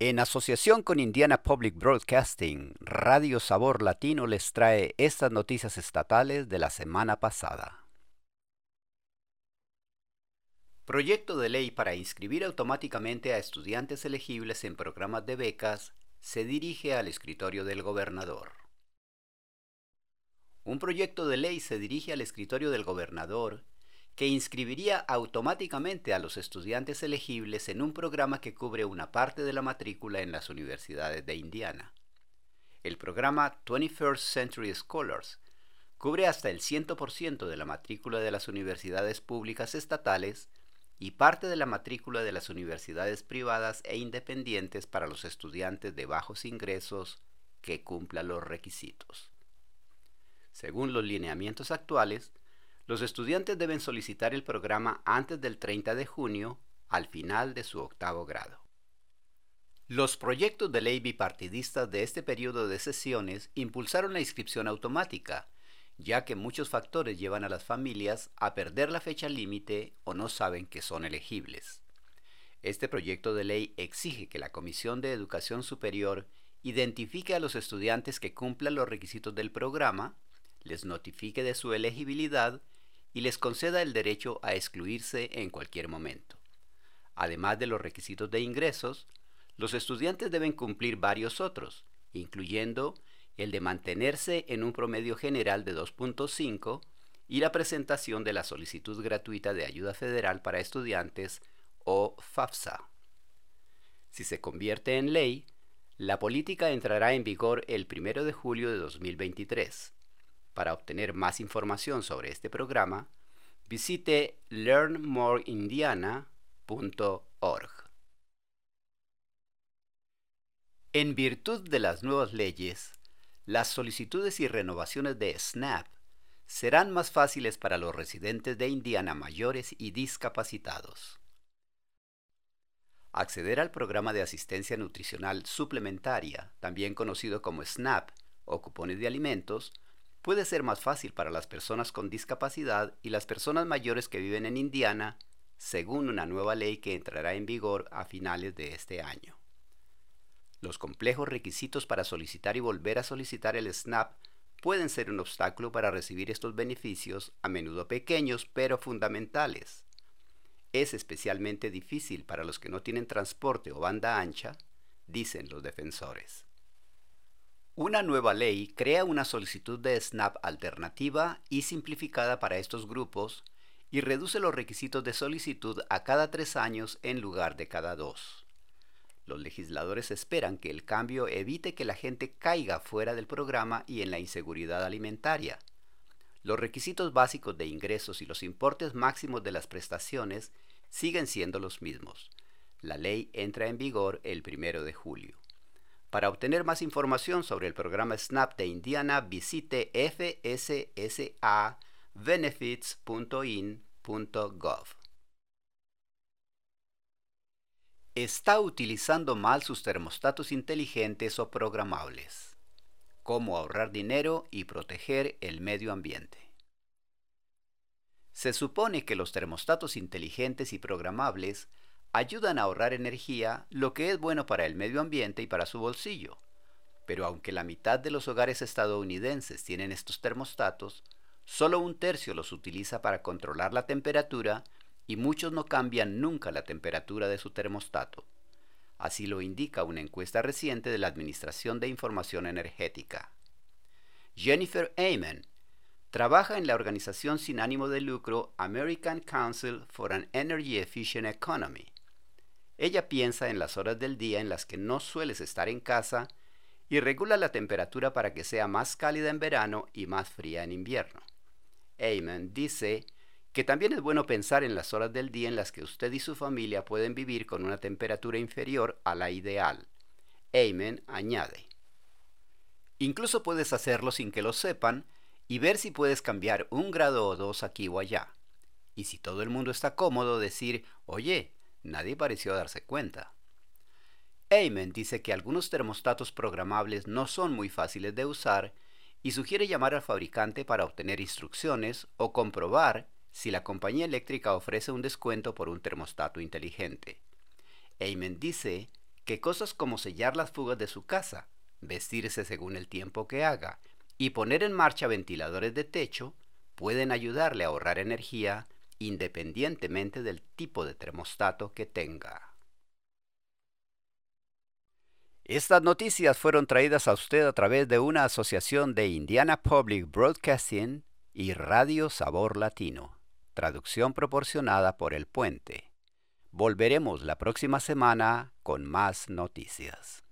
En asociación con Indiana Public Broadcasting, Radio Sabor Latino les trae estas noticias estatales de la semana pasada. Proyecto de ley para inscribir automáticamente a estudiantes elegibles en programas de becas se dirige al escritorio del gobernador. Un proyecto de ley se dirige al escritorio del gobernador que inscribiría automáticamente a los estudiantes elegibles en un programa que cubre una parte de la matrícula en las universidades de Indiana. El programa 21st Century Scholars cubre hasta el 100% de la matrícula de las universidades públicas estatales y parte de la matrícula de las universidades privadas e independientes para los estudiantes de bajos ingresos que cumplan los requisitos. Según los lineamientos actuales, los estudiantes deben solicitar el programa antes del 30 de junio, al final de su octavo grado. Los proyectos de ley bipartidistas de este periodo de sesiones impulsaron la inscripción automática, ya que muchos factores llevan a las familias a perder la fecha límite o no saben que son elegibles. Este proyecto de ley exige que la Comisión de Educación Superior identifique a los estudiantes que cumplan los requisitos del programa, les notifique de su elegibilidad y les conceda el derecho a excluirse en cualquier momento. Además de los requisitos de ingresos, los estudiantes deben cumplir varios otros, incluyendo el de mantenerse en un promedio general de 2.5 y la presentación de la solicitud gratuita de ayuda federal para estudiantes o FAFSA. Si se convierte en ley, la política entrará en vigor el 1 de julio de 2023. Para obtener más información sobre este programa, visite learnmoreindiana.org. En virtud de las nuevas leyes, las solicitudes y renovaciones de SNAP serán más fáciles para los residentes de Indiana mayores y discapacitados. Acceder al programa de asistencia nutricional suplementaria, también conocido como SNAP o cupones de alimentos, puede ser más fácil para las personas con discapacidad y las personas mayores que viven en Indiana, según una nueva ley que entrará en vigor a finales de este año. Los complejos requisitos para solicitar y volver a solicitar el SNAP pueden ser un obstáculo para recibir estos beneficios, a menudo pequeños pero fundamentales. Es especialmente difícil para los que no tienen transporte o banda ancha, dicen los defensores. Una nueva ley crea una solicitud de SNAP alternativa y simplificada para estos grupos y reduce los requisitos de solicitud a cada tres años en lugar de cada dos. Los legisladores esperan que el cambio evite que la gente caiga fuera del programa y en la inseguridad alimentaria. Los requisitos básicos de ingresos y los importes máximos de las prestaciones siguen siendo los mismos. La ley entra en vigor el primero de julio. Para obtener más información sobre el programa SNAP de Indiana, visite fssabenefits.in.gov. Está utilizando mal sus termostatos inteligentes o programables. Cómo ahorrar dinero y proteger el medio ambiente. Se supone que los termostatos inteligentes y programables ayudan a ahorrar energía, lo que es bueno para el medio ambiente y para su bolsillo. Pero aunque la mitad de los hogares estadounidenses tienen estos termostatos, solo un tercio los utiliza para controlar la temperatura y muchos no cambian nunca la temperatura de su termostato. Así lo indica una encuesta reciente de la Administración de Información Energética. Jennifer Amen trabaja en la organización sin ánimo de lucro American Council for an Energy Efficient Economy ella piensa en las horas del día en las que no sueles estar en casa y regula la temperatura para que sea más cálida en verano y más fría en invierno. Eamon dice que también es bueno pensar en las horas del día en las que usted y su familia pueden vivir con una temperatura inferior a la ideal. Eamon añade, Incluso puedes hacerlo sin que lo sepan y ver si puedes cambiar un grado o dos aquí o allá. Y si todo el mundo está cómodo, decir, oye, Nadie pareció darse cuenta. Amen dice que algunos termostatos programables no son muy fáciles de usar y sugiere llamar al fabricante para obtener instrucciones o comprobar si la compañía eléctrica ofrece un descuento por un termostato inteligente. Amen dice que cosas como sellar las fugas de su casa, vestirse según el tiempo que haga y poner en marcha ventiladores de techo pueden ayudarle a ahorrar energía independientemente del tipo de termostato que tenga. Estas noticias fueron traídas a usted a través de una asociación de Indiana Public Broadcasting y Radio Sabor Latino, traducción proporcionada por El Puente. Volveremos la próxima semana con más noticias.